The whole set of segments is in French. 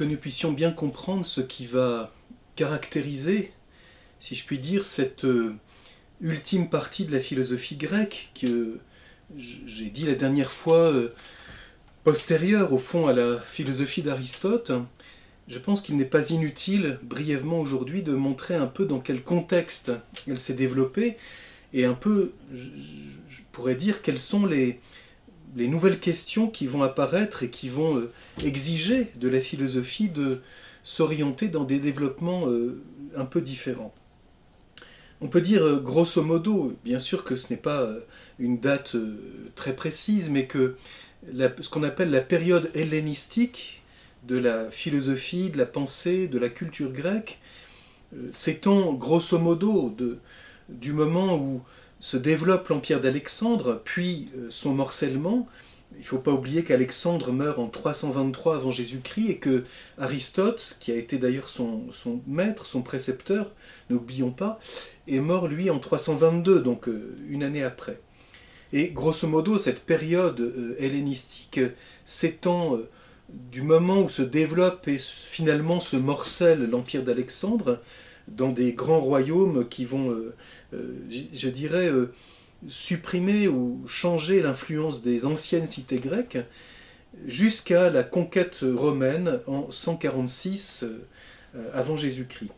que nous puissions bien comprendre ce qui va caractériser, si je puis dire, cette euh, ultime partie de la philosophie grecque que j'ai dit la dernière fois euh, postérieure au fond à la philosophie d'Aristote, je pense qu'il n'est pas inutile brièvement aujourd'hui de montrer un peu dans quel contexte elle s'est développée et un peu, je pourrais dire, quelles sont les, les nouvelles questions qui vont apparaître et qui vont euh, exiger de la philosophie de s'orienter dans des développements euh, un peu différents. On peut dire euh, grosso modo, bien sûr que ce n'est pas une date très précise, mais que ce qu'on appelle la période hellénistique de la philosophie, de la pensée, de la culture grecque, s'étend grosso modo du moment où se développe l'empire d'Alexandre, puis euh, son morcellement. Il ne faut pas oublier qu'Alexandre meurt en 323 avant Jésus-Christ et que Aristote, qui a été d'ailleurs son, maître, son précepteur, n'oublions pas, est mort lui en 322, donc euh, une année après. Et grosso modo, cette période euh, hellénistique s'étend du moment où se développe et finalement se morcelle l'empire d'Alexandre dans des grands royaumes qui vont, euh, euh, je dirais, euh, supprimer ou changer l'influence des anciennes cités grecques jusqu'à la conquête romaine en 146 avant Jésus-Christ.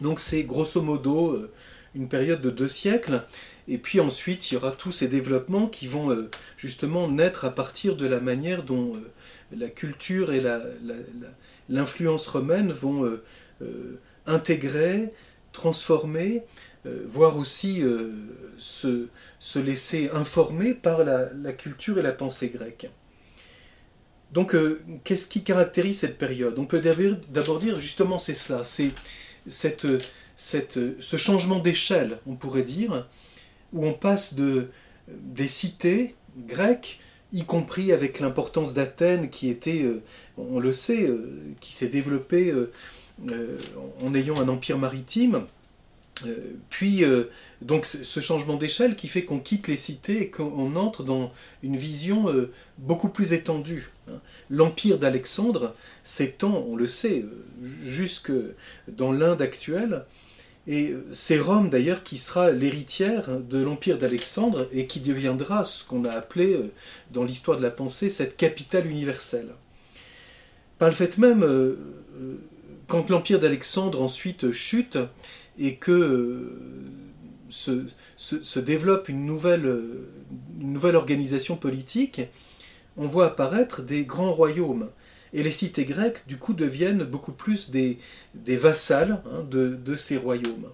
Donc c'est grosso modo une période de deux siècles, et puis ensuite il y aura tous ces développements qui vont justement naître à partir de la manière dont la culture et l'influence romaine vont intégrer, transformer, euh, voire aussi euh, se, laisser informer par la, culture et la pensée grecque. Donc, euh, qu'est-ce qui caractérise cette période? On peut d'abord dire justement c'est cela, c'est ce changement d'échelle, on pourrait dire, où on passe de, des cités grecques, y compris avec l'importance d'Athènes qui était, on le sait, qui s'est développée en ayant un empire maritime. Euh, puis, euh, donc, ce changement d'échelle qui fait qu'on quitte les cités et qu'on entre dans une vision beaucoup plus étendue. Hein. L'empire d'Alexandre s'étend, on le sait, jusque dans l'Inde actuelle. Et c'est Rome d'ailleurs qui sera l'héritière de l'empire d'Alexandre et qui deviendra ce qu'on a appelé dans l'histoire de la pensée cette capitale universelle. Par le fait même, quand l'empire d'Alexandre ensuite chute et que euh, se, développe une nouvelle, organisation politique, on voit apparaître des grands royaumes. Et les cités grecques, du coup, deviennent beaucoup plus des, vassales hein, de, ces royaumes.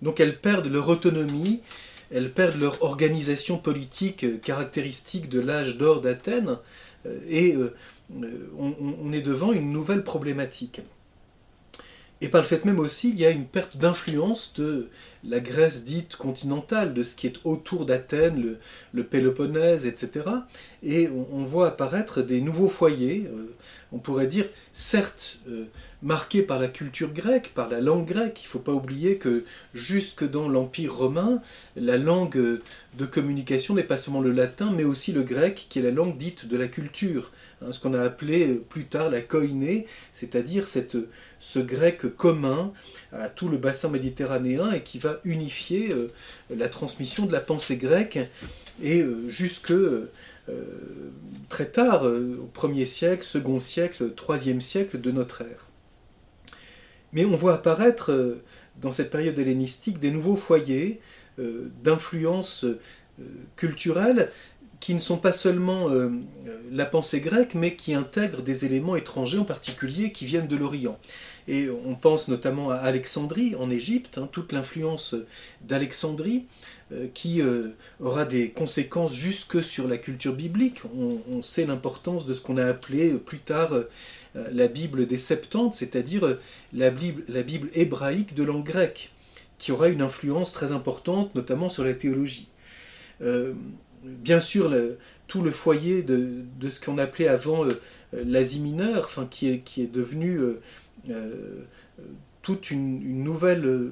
Donc elles perdent leur autonomie, elles perdent leur organisation politique caractéristique de l'âge d'or d'Athènes, euh, et euh, on, est devant une nouvelle problématique. Et par le fait même aussi, il y a une perte d'influence de la Grèce dite continentale, de ce qui est autour d'Athènes, le, Péloponnèse, etc. Et on, voit apparaître des nouveaux foyers, euh, on pourrait dire, certes euh, marqués par la culture grecque, par la langue grecque. Il ne faut pas oublier que jusque dans l'Empire romain, la langue de communication n'est pas seulement le latin, mais aussi le grec, qui est la langue dite de la culture. Hein, ce qu'on a appelé plus tard la koiné, c'est-à-dire ce grec commun à tout le bassin méditerranéen et qui va unifier euh, la transmission de la pensée grecque et euh, jusque euh, très tard, au 1er siècle, second siècle, troisième siècle de notre ère. Mais on voit apparaître dans cette période hellénistique des nouveaux foyers d'influence culturelle qui ne sont pas seulement euh, la pensée grecque, mais qui intègrent des éléments étrangers en particulier qui viennent de l'Orient. Et on pense notamment à Alexandrie en Égypte, hein, toute l'influence d'Alexandrie euh, qui euh, aura des conséquences jusque sur la culture biblique. On, sait l'importance de ce qu'on a appelé plus tard la Bible des Septante, c'est-à-dire la Bible, la Bible hébraïque de langue grecque, qui aura une influence très importante, notamment sur la théologie bien sûr tout le foyer de, ce qu'on appelait avant euh, l'Asie mineure, qui, est, qui est devenu euh, euh, toute une, nouvelle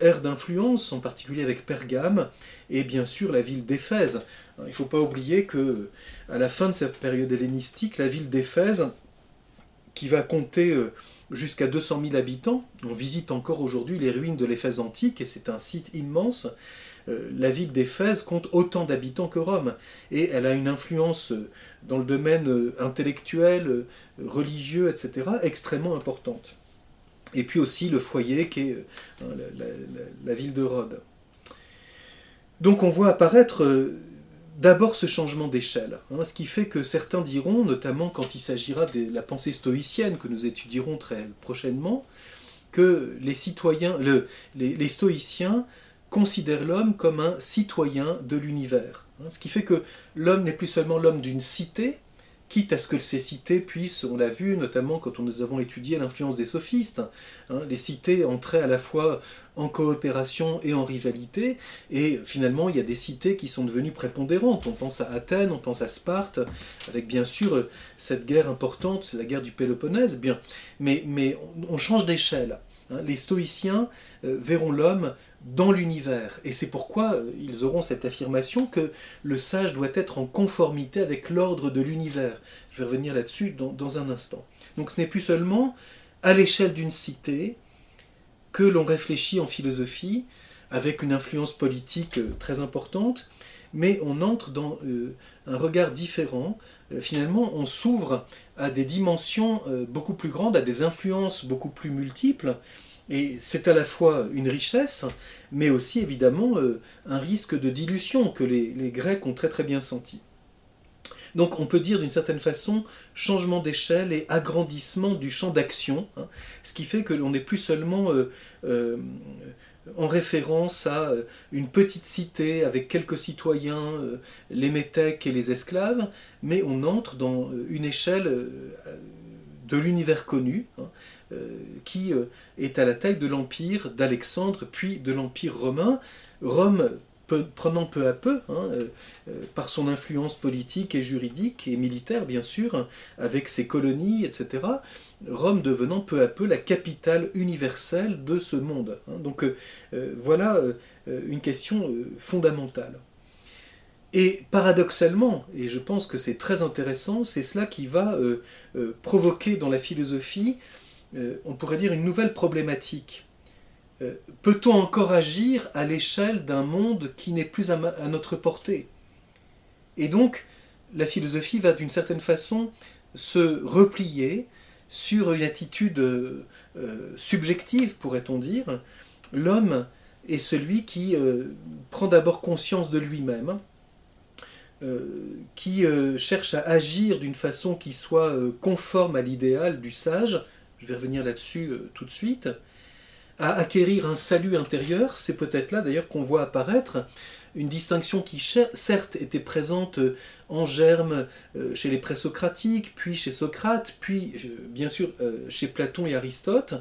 ère d'influence, en particulier avec Pergame, et bien sûr la ville d'Éphèse. Il ne faut pas oublier que à la fin de cette période hellénistique, la ville d'Éphèse qui va compter jusqu'à 200 000 habitants. On visite encore aujourd'hui les ruines de l'Éphèse antique et c'est un site immense. La ville d'Éphèse compte autant d'habitants que Rome et elle a une influence dans le domaine intellectuel, religieux, etc., extrêmement importante. Et puis aussi le foyer qui est hein, la, ville de Rhodes. Donc on voit apparaître euh, d'abord ce changement d'échelle, hein, ce qui fait que certains diront, notamment quand il s'agira de la pensée stoïcienne que nous étudierons très prochainement, que les citoyens, les, stoïciens considèrent l'homme comme un citoyen de l'univers. Hein, ce qui fait que l'homme n'est plus seulement l'homme d'une cité, quitte à ce que ces cités puissent, on l'a vu notamment quand nous avons étudié l'influence des sophistes, hein, les cités entraient à la fois en coopération et en rivalité, et finalement il y a des cités qui sont devenues prépondérantes. On pense à Athènes, on pense à Sparte, avec bien sûr cette guerre importante, la guerre du Péloponnèse, bien, mais, mais on change d'échelle. Hein. Les stoïciens euh, verront l'homme dans l'univers. Et c'est pourquoi euh, ils auront cette affirmation que le sage doit être en conformité avec l'ordre de l'univers. Je vais revenir là-dessus dans, un instant. Donc ce n'est plus seulement à l'échelle d'une cité que l'on réfléchit en philosophie avec une influence politique euh, très importante, mais on entre dans euh, un regard différent. finalement, on s'ouvre à des dimensions beaucoup plus grandes, à des influences beaucoup plus multiples, et c'est à la fois une richesse, mais aussi évidemment euh, un risque de dilution que les, Grecs ont très très bien senti. Donc on peut dire d'une certaine façon changement d'échelle et agrandissement du champ d'action, hein, ce qui fait que l'on n'est plus seulement euh, euh, en référence à une petite cité avec quelques citoyens, les métèques et les esclaves, mais on entre dans une échelle de l'univers connu, hein, qui euh, est à la taille de l'empire d'Alexandre, puis de l'empire romain. Rome prenant peu à peu, hein, euh, par son influence politique et juridique et militaire bien sûr, avec ses colonies, etc., Rome devenant peu à peu la capitale universelle de ce monde. Hein. Donc voilà une question fondamentale. Et paradoxalement, et je pense que c'est très intéressant, c'est cela qui va provoquer dans la philosophie euh, on pourrait dire, une nouvelle problématique. Euh, peut-on encore agir à l'échelle d'un monde qui n'est plus à, notre portée? Et donc, la philosophie va d'une certaine façon se replier sur une attitude euh, subjective, pourrait-on dire. L'homme est celui qui prend d'abord conscience de lui-même, qui cherche à agir d'une façon qui soit conforme à l'idéal du sage, je vais revenir là-dessus euh, tout de suite, à acquérir un salut intérieur, c'est peut-être là d'ailleurs qu'on voit apparaître une distinction qui certes était présente euh, en germe euh, chez les présocratiques, puis chez Socrate, puis bien sûr chez Platon et Aristote,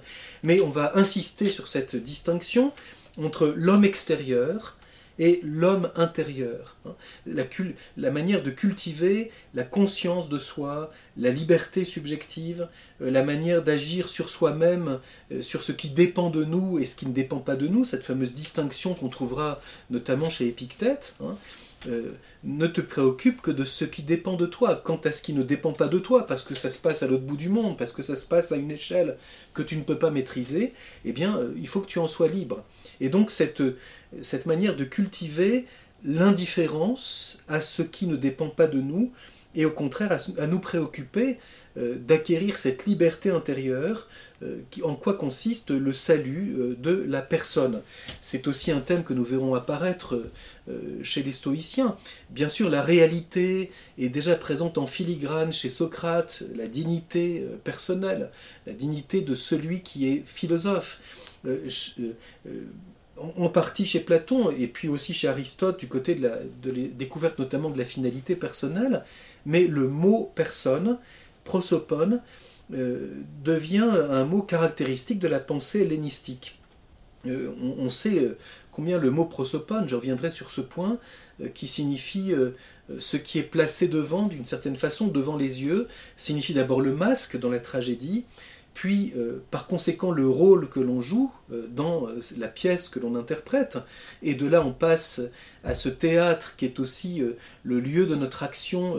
mais on va insister sur cette distinction entre l'homme extérieur et l'homme intérieur. Hein. La, manière de cultiver la conscience de soi, la liberté subjective, euh, la manière d'agir sur soi-même, euh, sur ce qui dépend de nous et ce qui ne dépend pas de nous, cette fameuse distinction qu'on trouvera notamment chez Épictète. Hein. Euh, ne te préoccupe que de ce qui dépend de toi. Quant à ce qui ne dépend pas de toi, parce que ça se passe à l'autre bout du monde, parce que ça se passe à une échelle que tu ne peux pas maîtriser, eh bien, il faut que tu en sois libre. Et donc, cette, cette manière de cultiver l'indifférence à ce qui ne dépend pas de nous, et au contraire à, nous préoccuper euh, d'acquérir cette liberté intérieure euh, en quoi consiste le salut euh, de la personne. C'est aussi un thème que nous verrons apparaître chez les stoïciens. Bien sûr, la réalité est déjà présente en filigrane chez Socrate, la dignité personnelle, la dignité de celui qui est philosophe en partie chez Platon et puis aussi chez Aristote du côté de la découverte notamment de la finalité personnelle, mais le mot personne, prosopone, euh, devient un mot caractéristique de la pensée hellénistique. Euh, on, sait euh, combien le mot prosopone, je reviendrai sur ce point, qui signifie ce qui est placé devant, d'une certaine façon, devant les yeux, signifie d'abord le masque dans la tragédie, puis euh, par conséquent le rôle que l'on joue euh, dans euh, la pièce que l'on interprète, et de là on passe à ce théâtre qui est aussi le lieu de notre action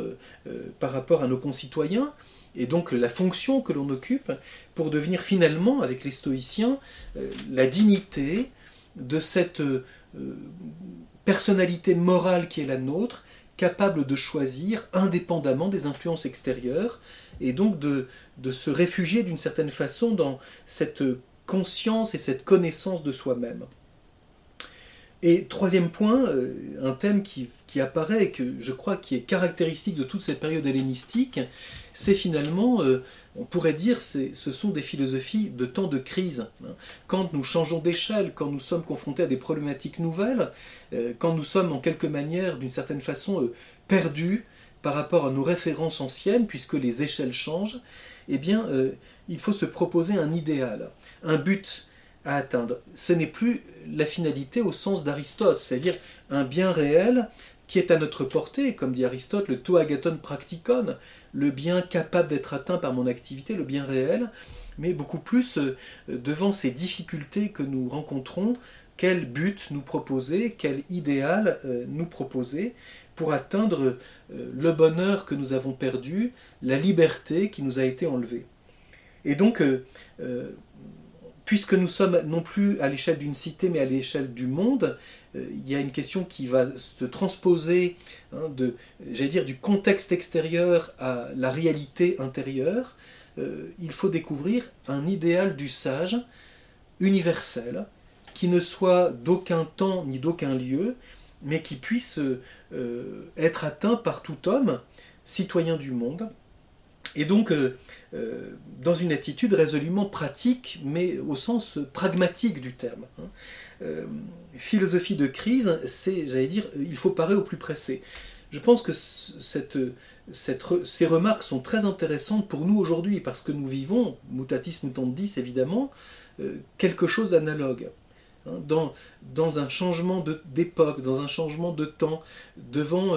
par rapport à nos concitoyens, et donc la fonction que l'on occupe pour devenir finalement, avec les stoïciens, la dignité de cette personnalité morale qui est la nôtre, capable de choisir indépendamment des influences extérieures, et donc de, se réfugier d'une certaine façon dans cette conscience et cette connaissance de soi-même. Et troisième point, euh, un thème qui, apparaît et que je crois qui est caractéristique de toute cette période hellénistique, c'est finalement, euh, on pourrait dire, ce sont des philosophies de temps de crise. Hein. Quand nous changeons d'échelle, quand nous sommes confrontés à des problématiques nouvelles, euh, quand nous sommes en quelque manière, d'une certaine façon, perdus par rapport à nos références anciennes, puisque les échelles changent, eh bien, il faut se proposer un idéal, un but à atteindre. Ce n'est plus la finalité au sens d'Aristote, c'est-à-dire un bien réel qui est à notre portée, comme dit Aristote, le to agaton practicon, le bien capable d'être atteint par mon activité, le bien réel, mais beaucoup plus euh, devant ces difficultés que nous rencontrons, quel but nous proposer, quel idéal euh, nous proposer pour atteindre euh, le bonheur que nous avons perdu, la liberté qui nous a été enlevée. Et donc, puisque nous sommes non plus à l'échelle d'une cité, mais à l'échelle du monde, euh, il y a une question qui va se transposer hein, de, j'allais dire, du contexte extérieur à la réalité intérieure. Euh, il faut découvrir un idéal du sage universel, qui ne soit d'aucun temps ni d'aucun lieu, mais qui puisse euh, être atteint par tout homme, citoyen du monde, et donc, euh, euh, dans une attitude résolument pratique, mais au sens pragmatique du terme. Hein. Euh, philosophie de crise, c'est, j'allais dire, il faut parer au plus pressé. Je pense que ces remarques sont très intéressantes pour nous aujourd'hui, parce que nous vivons, mutatis mutandis évidemment, quelque chose d'analogue. Hein. Dans, un changement d'époque, dans un changement de temps, devant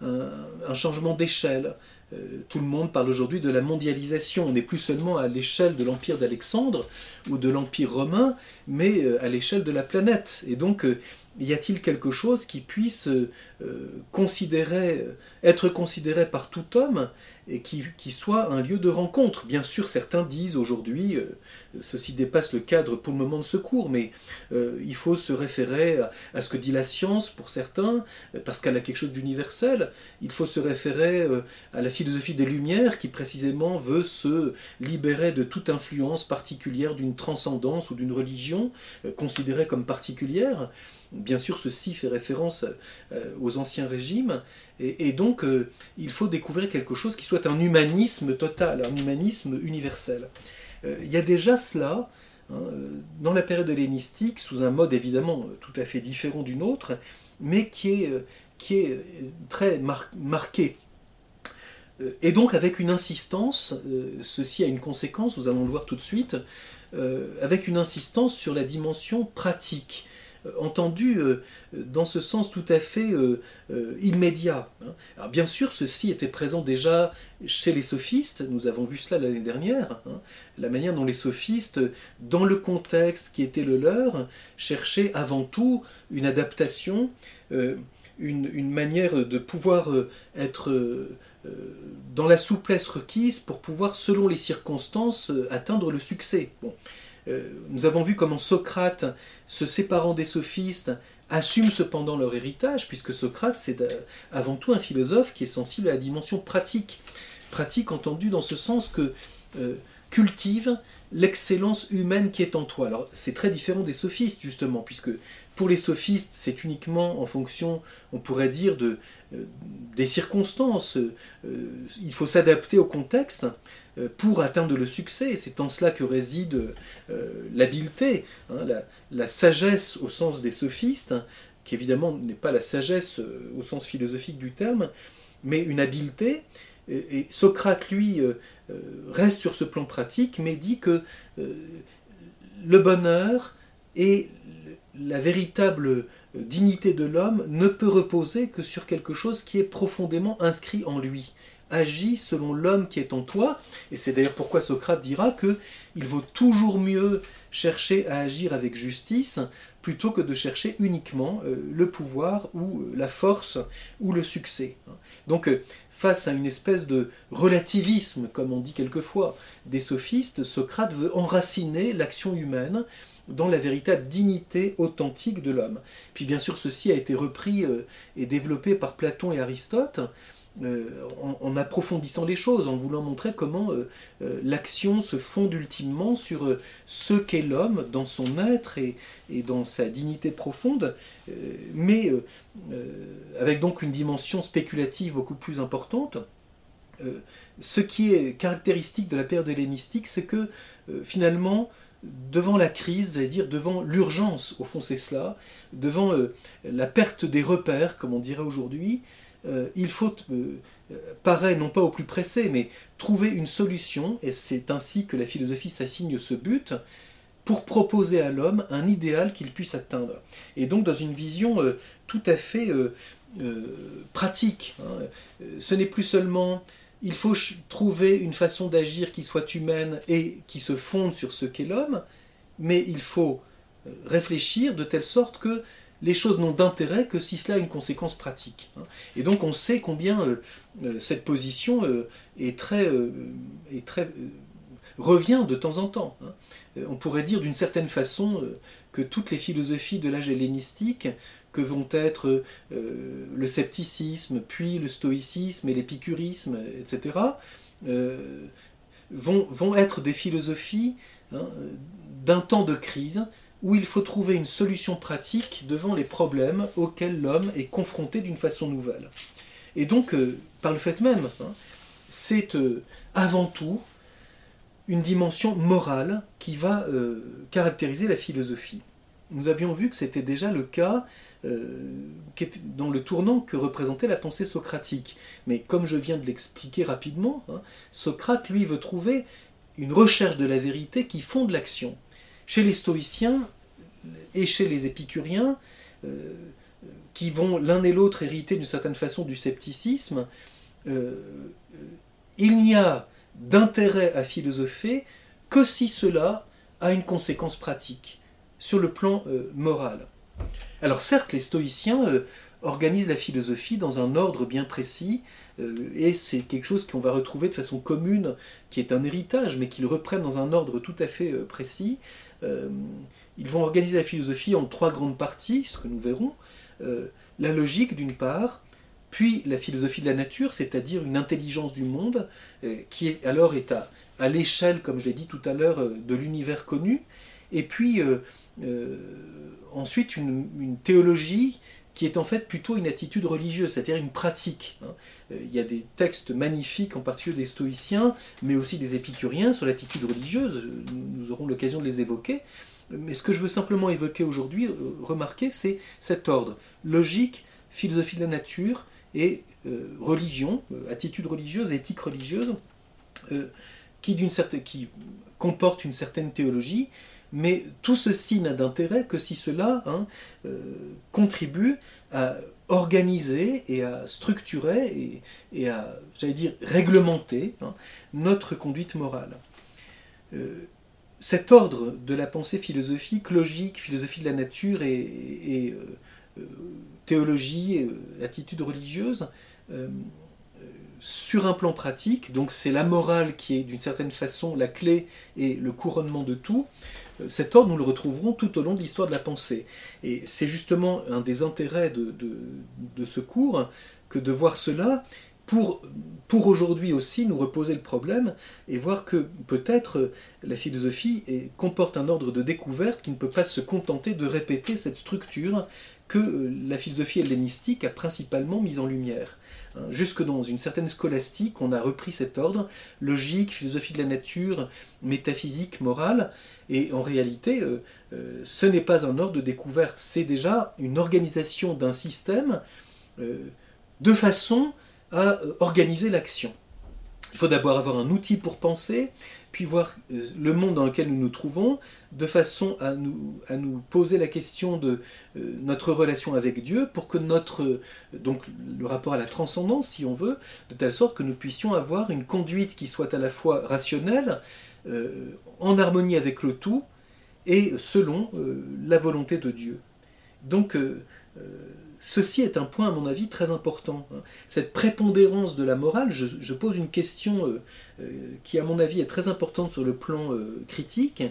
un changement d'échelle, euh, tout le monde parle aujourd'hui de la mondialisation. On n'est plus seulement à l'échelle de l'empire d'Alexandre ou de l'empire romain, mais euh, à l'échelle de la planète. Et donc, euh, y a-t-il quelque chose qui puisse considérer, être considéré par tout homme et qui, soit un lieu de rencontre? Bien sûr, certains disent aujourd'hui, euh, ceci dépasse le cadre pour le moment de secours, mais euh, il faut se référer à, ce que dit la science pour certains, parce qu'elle a quelque chose d'universel. Il faut se référer euh, à la philosophie des Lumières qui précisément veut se libérer de toute influence particulière d'une transcendance ou d'une religion considérée comme particulière. Bien sûr, ceci fait référence aux anciens régimes, et, donc il faut découvrir quelque chose qui soit un humanisme total, un humanisme universel. Euh, il y a déjà cela hein, dans la période hellénistique, sous un mode évidemment tout à fait différent d'une autre, mais qui est, euh, très marqué. Euh, et donc avec une insistance, ceci a une conséquence, nous allons le voir tout de suite, avec une insistance sur la dimension pratique, euh, entendu euh, dans ce sens tout à fait euh, immédiat. Hein. Alors bien sûr, ceci était présent déjà chez les sophistes, nous avons vu cela l'année dernière, hein. la manière dont les sophistes, dans le contexte qui était le leur, cherchaient avant tout une adaptation, une, manière de pouvoir être dans la souplesse requise pour pouvoir, selon les circonstances, atteindre le succès. Euh, nous avons vu comment Socrate, se séparant des sophistes, assume cependant leur héritage, puisque Socrate, c'est euh, avant tout un philosophe qui est sensible à la dimension pratique. Pratique entendue dans ce sens que euh, cultive l'excellence humaine qui est en toi. Alors c'est très différent des sophistes justement, puisque pour les sophistes c'est uniquement en fonction, on pourrait dire, de, des circonstances. il faut s'adapter au contexte. Euh, pour atteindre le succès. C'est en cela que réside euh, l'habileté, hein, la, sagesse au sens des sophistes, hein, qui évidemment n'est pas la sagesse euh, au sens philosophique du terme, mais une habileté. Et, Socrate, lui, reste sur ce plan pratique, mais dit que le bonheur et la véritable dignité de l'homme ne peut reposer que sur quelque chose qui est profondément inscrit en lui agis selon l'homme qui est en toi. Et c'est d'ailleurs pourquoi Socrate dira que il vaut toujours mieux chercher à agir avec justice plutôt que de chercher uniquement euh, le pouvoir ou euh, la force ou le succès. Donc euh, face à une espèce de relativisme, comme on dit quelquefois, des sophistes, Socrate veut enraciner l'action humaine dans la véritable dignité authentique de l'homme. Puis bien sûr, ceci a été repris et développé par Platon et Aristote, euh, en, approfondissant les choses, en voulant montrer comment euh, euh, l'action se fonde ultimement sur ce qu'est l'homme dans son être et, dans sa dignité profonde, mais avec donc une dimension spéculative beaucoup plus importante. ce qui est caractéristique de la période hellénistique, c'est que finalement, devant la crise, c'est-à-dire devant l'urgence, au fond c'est cela, devant la perte des repères, comme on dirait aujourd'hui, euh, il faut, euh, paraît non pas au plus pressé, mais trouver une solution, et c'est ainsi que la philosophie s'assigne ce but, pour proposer à l'homme un idéal qu'il puisse atteindre. Et donc dans une vision euh, tout à fait pratique. Hein. Ce n'est plus seulement il faut trouver une façon d'agir qui soit humaine et qui se fonde sur ce qu'est l'homme, mais il faut réfléchir de telle sorte que les choses n'ont d'intérêt que si cela a une conséquence pratique. Hein. Et donc on sait combien euh, euh, cette position euh, revient de temps en temps. Hein. On pourrait dire d'une certaine façon que toutes les philosophies de l'âge hellénistique, que vont être le scepticisme, puis le stoïcisme et l'épicurisme, etc., vont, vont, être des philosophies hein, d'un temps de crise où il faut trouver une solution pratique devant les problèmes auxquels l'homme est confronté d'une façon nouvelle. Et donc, euh, par le fait même, hein, c'est euh, avant tout une dimension morale qui va euh, caractériser la philosophie. Nous avions vu que c'était déjà le cas dans le tournant que représentait la pensée socratique. Mais comme je viens de l'expliquer rapidement, hein, Socrate, lui, veut trouver une recherche de la vérité qui fonde l'action. Chez les stoïciens et chez les épicuriens, euh, qui vont l'un et l'autre hériter d'une certaine façon du scepticisme, euh, il n'y a d'intérêt à philosopher que si cela a une conséquence pratique sur le plan euh, moral. Alors certes, les stoïciens organisent la philosophie dans un ordre bien précis, et c'est quelque chose qu'on va retrouver de façon commune, qui est un héritage, mais qu'ils reprennent dans un ordre tout à fait précis. Euh, ils vont organiser la philosophie en trois grandes parties, ce que nous verrons. Euh, la logique d'une part, puis la philosophie de la nature, c'est-à-dire une intelligence du monde, euh, qui est, alors est à l'échelle, comme je l'ai dit tout à l'heure, de l'univers connu, et puis ensuite une, théologie qui est en fait plutôt une attitude religieuse, c'est-à-dire une pratique. Hein. Il y a des textes magnifiques, en particulier des stoïciens, mais aussi des épicuriens, sur l'attitude religieuse, nous aurons l'occasion de les évoquer. Mais ce que je veux simplement évoquer aujourd'hui, euh, remarquer, c'est cet ordre. Logique, philosophie de la nature et euh, religion, euh, attitude religieuse, éthique religieuse, qui, certaine, qui comporte une certaine théologie, mais tout ceci n'a d'intérêt que si cela hein, contribue à organiser et à structurer et, à, j'allais dire, réglementer hein, notre conduite morale. Cet ordre de la pensée philosophique, logique, philosophie de la nature et, euh, euh, théologie, euh, attitude religieuse, sur un plan pratique, donc c'est la morale qui est d'une certaine façon la clé et le couronnement de tout, cet ordre nous le retrouverons tout au long de l'histoire de la pensée. Et c'est justement un des intérêts de, de ce cours que de voir cela pour, pour aujourd'hui aussi nous reposer le problème et voir que peut-être la philosophie comporte un ordre de découverte qui ne peut pas se contenter de répéter cette structure que euh, la philosophie hellénistique a principalement mise en lumière. Hein, jusque dans une certaine scolastique, on a repris cet ordre, logique, philosophie de la nature, métaphysique, morale, et en réalité, euh, euh, ce n'est pas un ordre de découverte, c'est déjà une organisation d'un système de façon à organiser l'action. Il faut d'abord avoir un outil pour penser, puis voir euh, le monde dans lequel nous nous trouvons, de façon à nous, à nous poser la question de euh, notre relation avec Dieu, pour que notre, donc le rapport à la transcendance, si on veut, de telle sorte que nous puissions avoir une conduite qui soit à la fois rationnelle, en harmonie avec le tout, et selon la volonté de Dieu. Donc, Ceci est un point, à mon avis, très important. Cette prépondérance de la morale, je, pose une question euh, euh, qui, à mon avis, est très importante sur le plan euh, critique.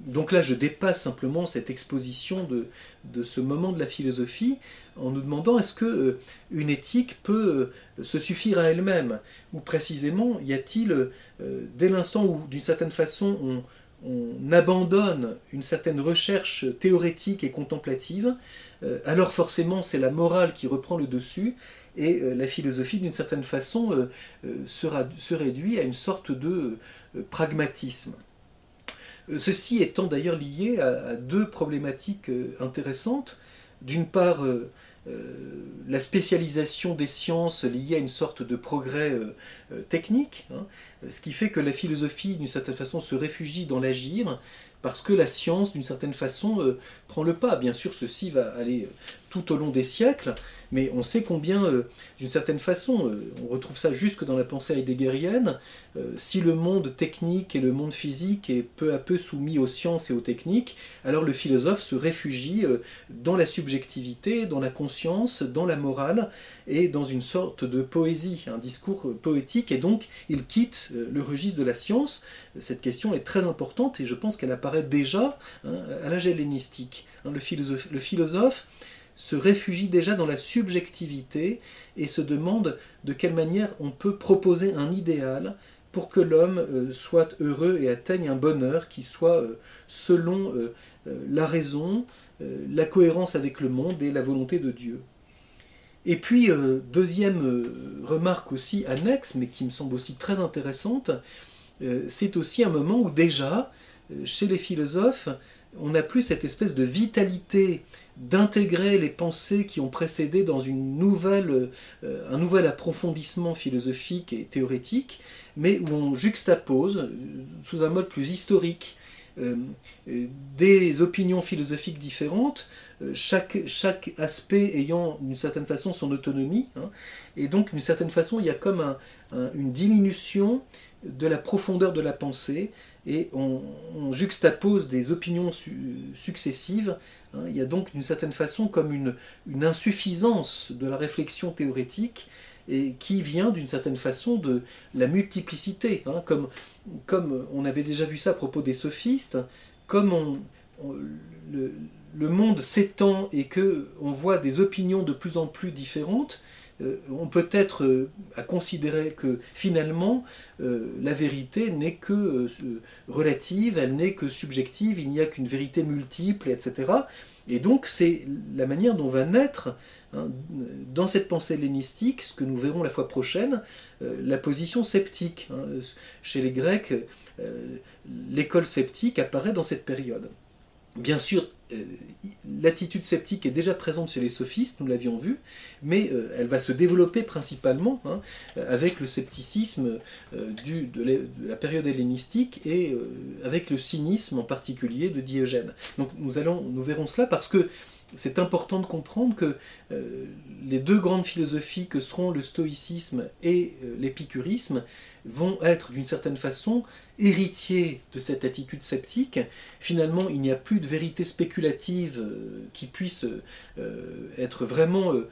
donc là, je dépasse simplement cette exposition de, de, ce moment de la philosophie en nous demandant est-ce que une éthique peut se suffire à elle-même? Ou précisément, y a-t-il, dès l'instant où, d'une certaine façon, on, on abandonne une certaine recherche théorétique et contemplative, euh, alors forcément c'est la morale qui reprend le dessus et euh, la philosophie d'une certaine façon euh, se réduit à une sorte de pragmatisme. Ceci étant d'ailleurs lié à, deux problématiques intéressantes. D'une part, la spécialisation des sciences liée à une sorte de progrès technique, hein, ce qui fait que la philosophie, d'une certaine façon, se réfugie dans l'agir, parce que la science, d'une certaine façon, prend le pas. Bien sûr, ceci va aller tout au long des siècles, mais on sait combien, euh, d'une certaine façon, euh, on retrouve ça jusque dans la pensée heideggerienne, euh, si le monde technique et le monde physique est peu à peu soumis aux sciences et aux techniques, alors le philosophe se réfugie dans la subjectivité, dans la conscience, dans la morale et dans une sorte de poésie, un discours poétique, et donc il quitte le registre de la science. Cette question est très importante et je pense qu'elle apparaît déjà hein, à l'âge hellénistique. Hein, le philosophe, se réfugie déjà dans la subjectivité et se demande de quelle manière on peut proposer un idéal pour que l'homme euh, soit heureux et atteigne un bonheur qui soit euh, selon euh, la raison, la cohérence avec le monde et la volonté de Dieu. Et puis, deuxième remarque aussi annexe, mais qui me semble aussi très intéressante, c'est aussi un moment où déjà, chez les philosophes, on n'a plus cette espèce de vitalité d'intégrer les pensées qui ont précédé dans euh, un nouvel approfondissement philosophique et théorétique, mais où on juxtapose, euh, sous un mode plus historique, des opinions philosophiques différentes, chaque, chaque aspect ayant d'une certaine façon son autonomie, hein. et donc d'une certaine façon il y a comme une diminution de la profondeur de la pensée, et on, juxtapose des opinions successives. Hein. il y a donc d'une certaine façon comme une, insuffisance de la réflexion théorétique et qui vient d'une certaine façon de la multiplicité, hein. comme, comme on avait déjà vu ça à propos des sophistes, comme le, monde s'étend et que on voit des opinions de plus en plus différentes, euh, on peut être euh, à considérer que finalement euh, la vérité n'est que relative, elle n'est que subjective, il n'y a qu'une vérité multiple, etc. Et donc c'est la manière dont va naître dans cette pensée hellénistique, ce que nous verrons la fois prochaine, la position sceptique. Hein. Chez les Grecs, l'école sceptique apparaît dans cette période. Bien sûr, euh, l'attitude sceptique est déjà présente chez les sophistes, nous l'avions vu, mais euh, elle va se développer principalement hein, avec le scepticisme euh, de, la période hellénistique et avec le cynisme en particulier de Diogène. Donc nous, allons, nous verrons cela parce que c'est important de comprendre que les deux grandes philosophies que seront le stoïcisme et l'épicurisme vont être d'une certaine façon héritiers de cette attitude sceptique. Finalement, il n'y a plus de vérité spéculative euh, qui puisse euh, être vraiment euh,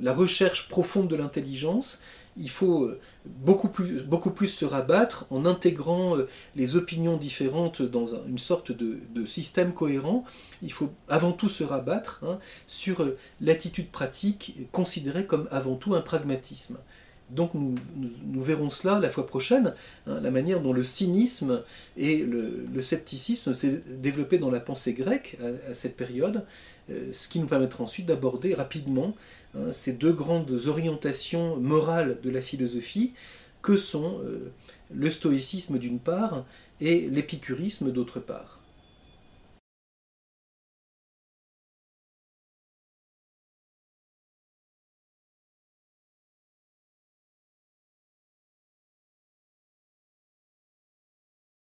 la recherche profonde de l'intelligence. Il faut beaucoup plus, beaucoup plus se rabattre en intégrant les opinions différentes dans une sorte de, système cohérent. Il faut avant tout se rabattre hein, sur l'attitude pratique considérée comme avant tout un pragmatisme. Donc nous, verrons cela la fois prochaine, hein, la manière dont le cynisme et le, scepticisme s'est développé dans la pensée grecque à, cette période, euh, ce qui nous permettra ensuite d'aborder rapidement hein, ces deux grandes orientations morales de la philosophie que sont euh, le stoïcisme d'une part et l'épicurisme d'autre part.